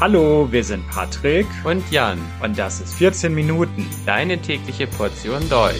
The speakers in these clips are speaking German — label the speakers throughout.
Speaker 1: Hallo, wir sind Patrick
Speaker 2: und Jan
Speaker 1: und das ist 14 Minuten,
Speaker 2: deine tägliche Portion Deutsch.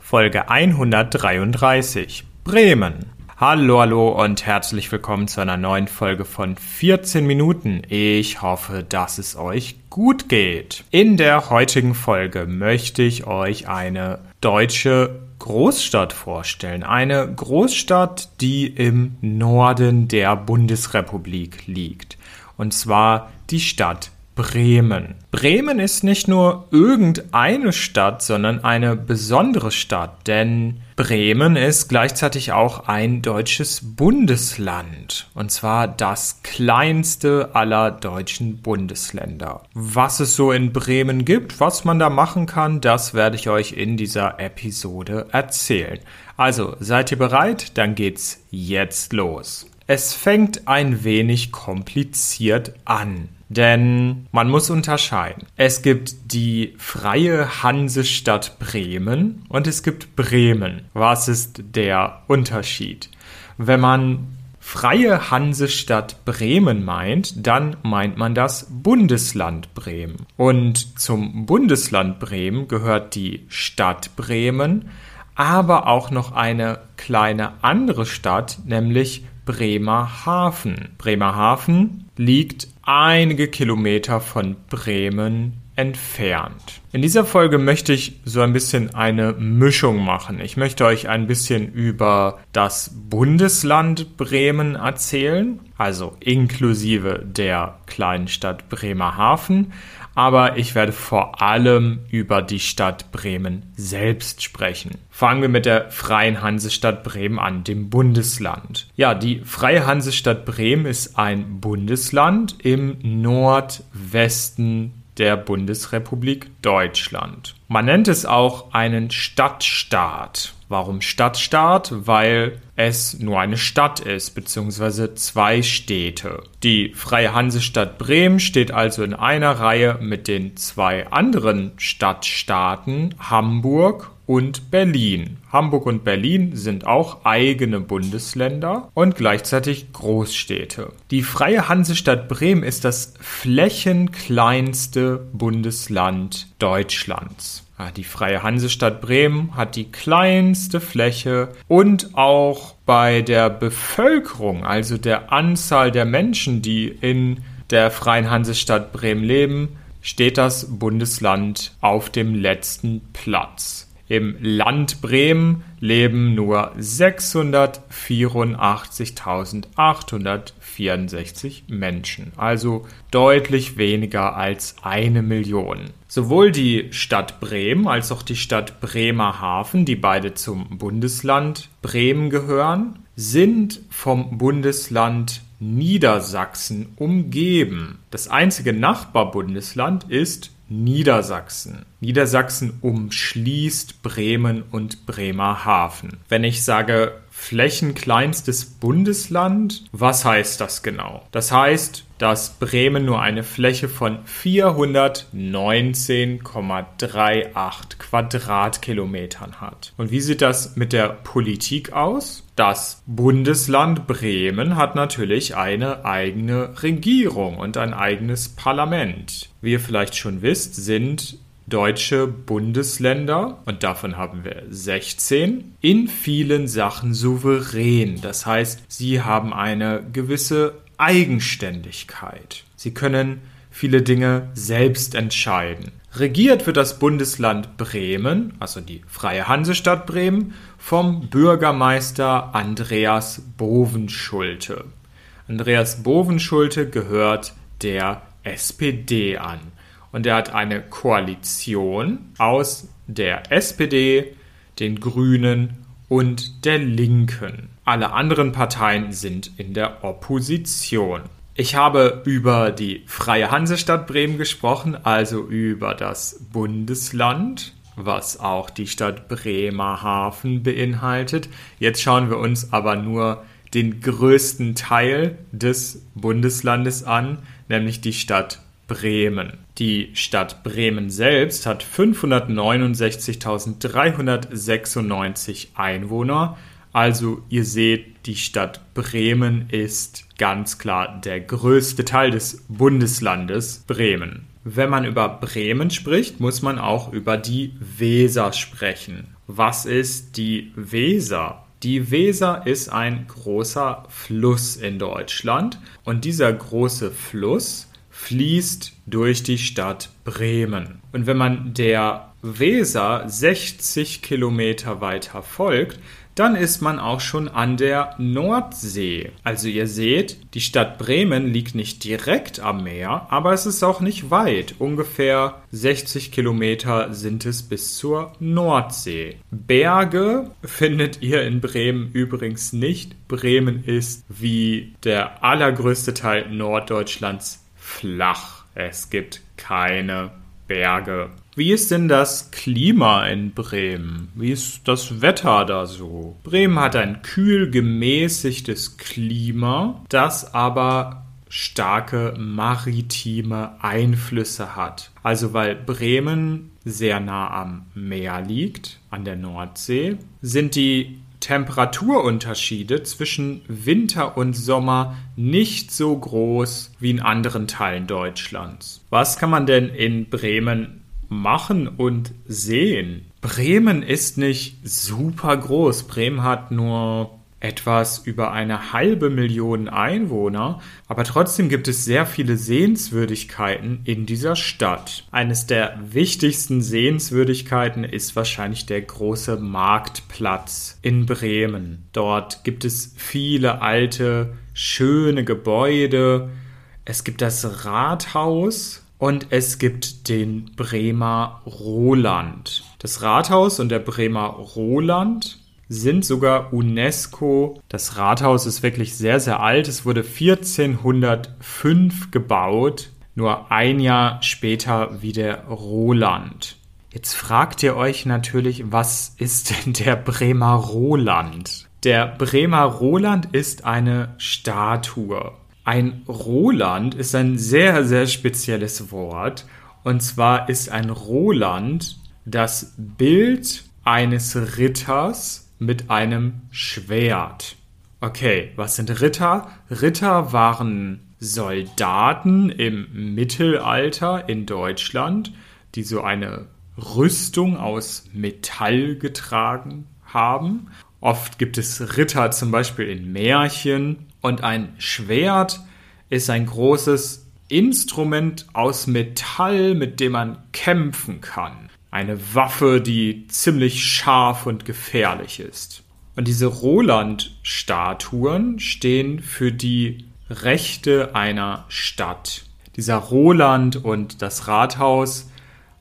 Speaker 1: Folge 133 Bremen. Hallo, hallo und herzlich willkommen zu einer neuen Folge von 14 Minuten. Ich hoffe, dass es euch gut geht. In der heutigen Folge möchte ich euch eine deutsche Großstadt vorstellen. Eine Großstadt, die im Norden der Bundesrepublik liegt. Und zwar die Stadt Bremen. Bremen ist nicht nur irgendeine Stadt, sondern eine besondere Stadt, denn Bremen ist gleichzeitig auch ein deutsches Bundesland, und zwar das kleinste aller deutschen Bundesländer. Was es so in Bremen gibt, was man da machen kann, das werde ich euch in dieser Episode erzählen. Also, seid ihr bereit? Dann geht's jetzt los. Es fängt ein wenig kompliziert an. Denn man muss unterscheiden. Es gibt die freie Hansestadt Bremen und es gibt Bremen. Was ist der Unterschied? Wenn man freie Hansestadt Bremen meint, dann meint man das Bundesland Bremen. Und zum Bundesland Bremen gehört die Stadt Bremen, aber auch noch eine kleine andere Stadt, nämlich Bremerhaven. Bremerhaven liegt einige Kilometer von Bremen entfernt. In dieser Folge möchte ich so ein bisschen eine Mischung machen. Ich möchte euch ein bisschen über das Bundesland Bremen erzählen, also inklusive der kleinen Stadt Bremerhaven, aber ich werde vor allem über die Stadt Bremen selbst sprechen. Fangen wir mit der Freien Hansestadt Bremen an, dem Bundesland. Ja, die Freie Hansestadt Bremen ist ein Bundesland im Nordwesten der Bundesrepublik Deutschland. Man nennt es auch einen Stadtstaat. Warum Stadtstaat? Weil es nur eine Stadt ist, beziehungsweise zwei Städte. Die Freie Hansestadt Bremen steht also in einer Reihe mit den zwei anderen Stadtstaaten Hamburg und Berlin. Hamburg und Berlin sind auch eigene Bundesländer und gleichzeitig Großstädte. Die Freie Hansestadt Bremen ist das flächenkleinste Bundesland Deutschlands. Die Freie Hansestadt Bremen hat die kleinste Fläche und auch bei der Bevölkerung, also der Anzahl der Menschen, die in der Freien Hansestadt Bremen leben, steht das Bundesland auf dem letzten Platz. Im Land Bremen leben nur 684.864 Menschen, also deutlich weniger als eine Million. Sowohl die Stadt Bremen als auch die Stadt Bremerhaven, die beide zum Bundesland Bremen gehören, sind vom Bundesland Niedersachsen umgeben. Das einzige Nachbarbundesland ist Niedersachsen. Niedersachsen umschließt Bremen und Bremerhaven. Wenn ich sage flächenkleinstes Bundesland, was heißt das genau? Das heißt, dass Bremen nur eine Fläche von 419,38 Quadratkilometern hat. Und wie sieht das mit der Politik aus? Das Bundesland Bremen hat natürlich eine eigene Regierung und ein eigenes Parlament. Wie ihr vielleicht schon wisst, sind deutsche Bundesländer, und davon haben wir 16, in vielen Sachen souverän. Das heißt, sie haben eine gewisse Eigenständigkeit. Sie können viele Dinge selbst entscheiden. Regiert wird das Bundesland Bremen, also die Freie Hansestadt Bremen, vom Bürgermeister Andreas Bovenschulte. Andreas Bovenschulte gehört der SPD an und er hat eine Koalition aus der SPD, den Grünen und der Linken. Alle anderen Parteien sind in der Opposition. Ich habe über die Freie Hansestadt Bremen gesprochen, also über das Bundesland, was auch die Stadt Bremerhaven beinhaltet. Jetzt schauen wir uns aber nur den größten Teil des Bundeslandes an, nämlich die Stadt Bremen. Die Stadt Bremen selbst hat 569.396 Einwohner, Also ihr seht, die Stadt Bremen ist ganz klar der größte Teil des Bundeslandes Bremen. Wenn man über Bremen spricht, muss man auch über die Weser sprechen. Was ist die Weser? Die Weser ist ein großer Fluss in Deutschland und dieser große Fluss fließt durch die Stadt Bremen. Und wenn man der Weser 60 Kilometer weiter folgt, dann ist man auch schon an der Nordsee. Also ihr seht, die Stadt Bremen liegt nicht direkt am Meer, aber es ist auch nicht weit. Ungefähr 60 Kilometer sind es bis zur Nordsee. Berge findet ihr in Bremen übrigens nicht. Bremen ist wie der allergrößte Teil Norddeutschlands flach. Es gibt keine Berge. Wie ist denn das Klima in Bremen? Wie ist das Wetter da so? Bremen hat ein kühl gemäßigtes Klima, das aber starke maritime Einflüsse hat. Also weil Bremen sehr nah am Meer liegt, an der Nordsee, sind die Temperaturunterschiede zwischen Winter und Sommer nicht so groß wie in anderen Teilen Deutschlands. Was kann man denn in Bremen machen und sehen. Bremen ist nicht super groß. Bremen hat nur etwas über eine halbe Million Einwohner, aber trotzdem gibt es sehr viele Sehenswürdigkeiten in dieser Stadt. Eines der wichtigsten Sehenswürdigkeiten ist wahrscheinlich der große Marktplatz in Bremen. Dort gibt es viele alte, schöne Gebäude. Es gibt das Rathaus, und es gibt den Bremer Roland. Das Rathaus und der Bremer Roland sind sogar UNESCO. Das Rathaus ist wirklich sehr, sehr alt. Es wurde 1405 gebaut, nur ein Jahr später wie der Roland. Jetzt fragt ihr euch natürlich, was ist denn der Bremer Roland? Der Bremer Roland ist eine Statue. Ein Roland ist ein sehr, sehr spezielles Wort. Und zwar ist ein Roland das Bild eines Ritters mit einem Schwert. Okay, was sind Ritter? Ritter waren Soldaten im Mittelalter in Deutschland, die so eine Rüstung aus Metall getragen haben. Oft gibt es Ritter zum Beispiel in Märchen und ein Schwert ist ein großes Instrument aus Metall, mit dem man kämpfen kann. Eine Waffe, die ziemlich scharf und gefährlich ist. Und diese Roland-Statuen stehen für die Rechte einer Stadt. Dieser Roland und das Rathaus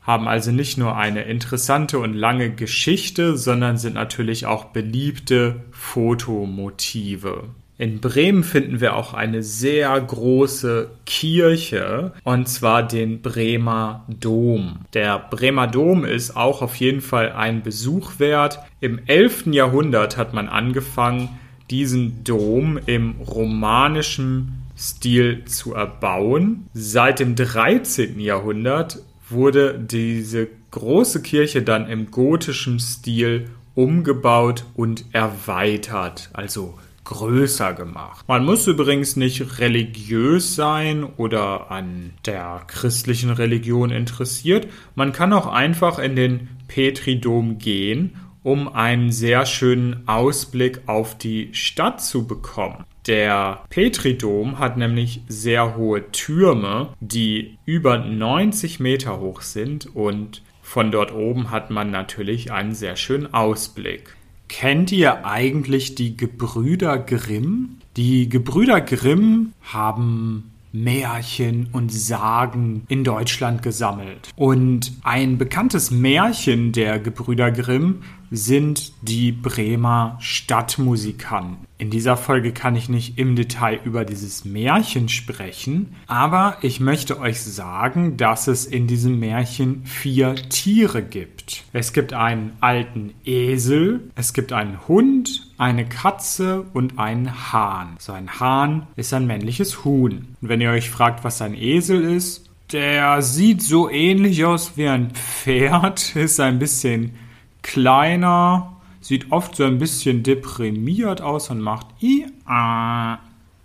Speaker 1: haben also nicht nur eine interessante und lange Geschichte, sondern sind natürlich auch beliebte Fotomotive. In Bremen finden wir auch eine sehr große Kirche und zwar den Bremer Dom. Der Bremer Dom ist auch auf jeden Fall ein Besuch wert. Im 11. Jahrhundert hat man angefangen, diesen Dom im romanischen Stil zu erbauen. Seit dem 13. Jahrhundert wurde diese große Kirche dann im gotischen Stil umgebaut und erweitert, also größer gemacht. Man muss übrigens nicht religiös sein oder an der christlichen Religion interessiert. Man kann auch einfach in den Petridom gehen, um einen sehr schönen Ausblick auf die Stadt zu bekommen. Der Petridom hat nämlich sehr hohe Türme, die über 90 Meter hoch sind und von dort oben hat man natürlich einen sehr schönen Ausblick. Kennt ihr eigentlich die Gebrüder Grimm? Die Gebrüder Grimm haben Märchen und Sagen in Deutschland gesammelt. Und ein bekanntes Märchen der Gebrüder Grimm sind die Bremer Stadtmusikanten. In dieser Folge kann ich nicht im Detail über dieses Märchen sprechen, aber ich möchte euch sagen, dass es in diesem Märchen vier Tiere gibt. Es gibt einen alten Esel, es gibt einen Hund, eine Katze und einen Hahn. So ein Hahn ist ein männliches Huhn. Und wenn ihr euch fragt, was ein Esel ist, der sieht so ähnlich aus wie ein Pferd, ist ein bisschen kleiner, sieht oft so ein bisschen deprimiert aus und macht i.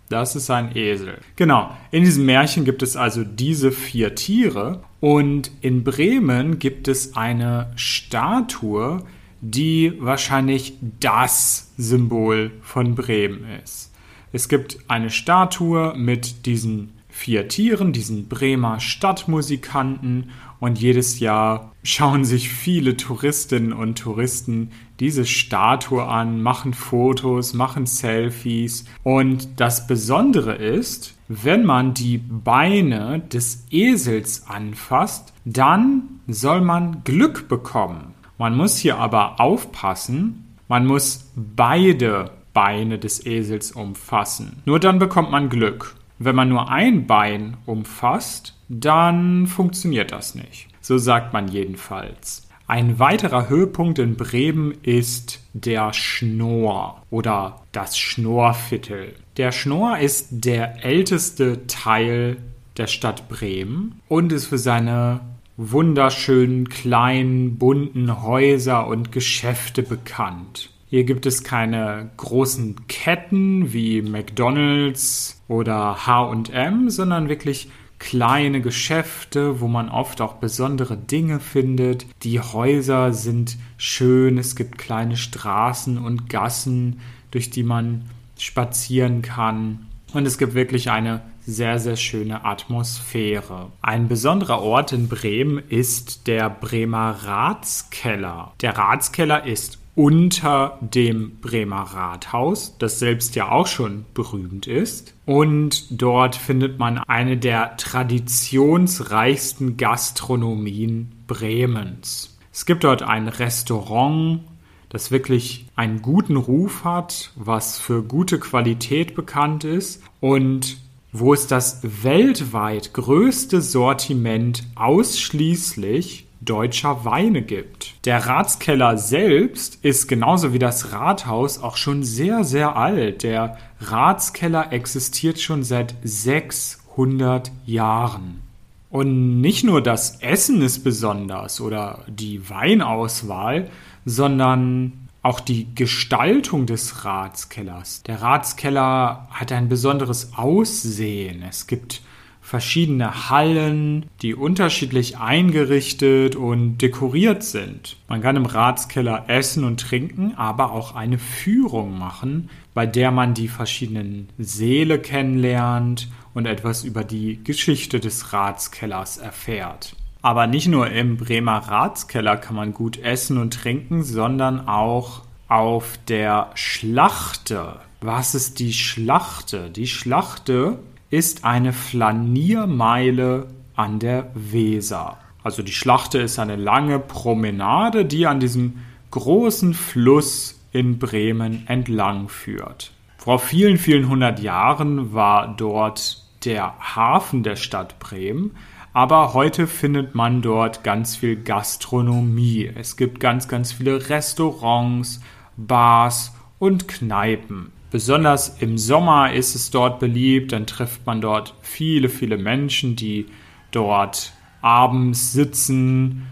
Speaker 1: Das ist ein Esel. Genau, in diesem Märchen gibt es also diese vier Tiere und in Bremen gibt es eine Statue, die wahrscheinlich das Symbol von Bremen ist. Es gibt eine Statue mit diesen vier Tieren, diesen Bremer Stadtmusikanten und jedes Jahr schauen sich viele Touristinnen und Touristen diese Statue an, machen Fotos, machen Selfies und das Besondere ist, wenn man die Beine des Esels anfasst, dann soll man Glück bekommen. Man muss hier aber aufpassen, man muss beide Beine des Esels umfassen. Nur dann bekommt man Glück. Wenn man nur ein Bein umfasst, dann funktioniert das nicht. So sagt man jedenfalls. Ein weiterer Höhepunkt in Bremen ist der Schnorr oder das Schnorrviertel. Der Schnorr ist der älteste Teil der Stadt Bremen und ist für seine wunderschönen kleinen bunten Häuser und Geschäfte bekannt. Hier gibt es keine großen Ketten wie McDonald's oder HM, sondern wirklich kleine Geschäfte, wo man oft auch besondere Dinge findet. Die Häuser sind schön, es gibt kleine Straßen und Gassen, durch die man spazieren kann. Und es gibt wirklich eine sehr, sehr schöne Atmosphäre. Ein besonderer Ort in Bremen ist der Bremer Ratskeller. Der Ratskeller ist unter dem Bremer Rathaus, das selbst ja auch schon berühmt ist. Und dort findet man eine der traditionsreichsten Gastronomien Bremens. Es gibt dort ein Restaurant, das wirklich einen guten Ruf hat, was für gute Qualität bekannt ist und wo es das weltweit größte Sortiment ausschließlich deutscher Weine gibt. Der Ratskeller selbst ist genauso wie das Rathaus auch schon sehr, sehr alt. Der Ratskeller existiert schon seit 600 Jahren. Und nicht nur das Essen ist besonders oder die Weinauswahl, sondern auch die Gestaltung des Ratskellers. Der Ratskeller hat ein besonderes Aussehen. Es gibt verschiedene Hallen, die unterschiedlich eingerichtet und dekoriert sind. Man kann im Ratskeller essen und trinken, aber auch eine Führung machen, bei der man die verschiedenen Säle kennenlernt und etwas über die Geschichte des Ratskellers erfährt. Aber nicht nur im Bremer Ratskeller kann man gut essen und trinken, sondern auch auf der Schlachte. Was ist die Schlachte? Die Schlachte ist eine Flaniermeile an der Weser. Also die Schlachte ist eine lange Promenade, die an diesem großen Fluss in Bremen entlang führt. Vor vielen, vielen hundert Jahren war dort der Hafen der Stadt Bremen, aber heute findet man dort ganz viel Gastronomie. Es gibt ganz, ganz viele Restaurants, Bars und Kneipen. Besonders im Sommer ist es dort beliebt, dann trifft man dort viele, viele Menschen, die dort abends sitzen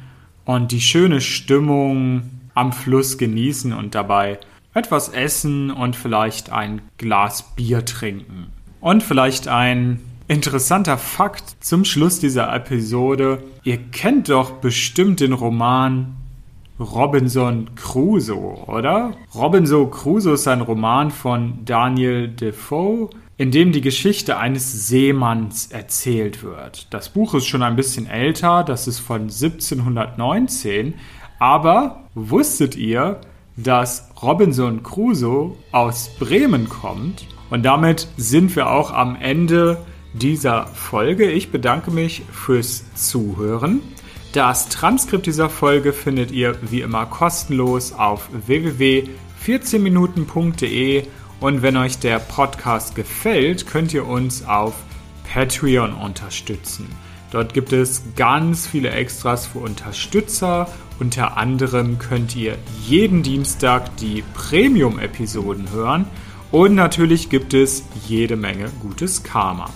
Speaker 1: und die schöne Stimmung am Fluss genießen und dabei etwas essen und vielleicht ein Glas Bier trinken. Und vielleicht ein interessanter Fakt zum Schluss dieser Episode. Ihr kennt doch bestimmt den Roman Robinson Crusoe, oder? Robinson Crusoe ist ein Roman von Daniel Defoe, in dem die Geschichte eines Seemanns erzählt wird. Das Buch ist schon ein bisschen älter, das ist von 1719, aber wusstet ihr, dass Robinson Crusoe aus Bremen kommt? Und damit sind wir auch am Ende dieser Folge. Ich bedanke mich fürs Zuhören. Das Transkript dieser Folge findet ihr wie immer kostenlos auf www.14minuten.de und wenn euch der Podcast gefällt, könnt ihr uns auf Patreon unterstützen. Dort gibt es ganz viele Extras für Unterstützer. Unter anderem könnt ihr jeden Dienstag die Premium-Episoden hören und natürlich gibt es jede Menge gutes Karma.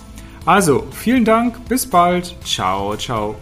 Speaker 1: Also, vielen Dank, bis bald, ciao, ciao.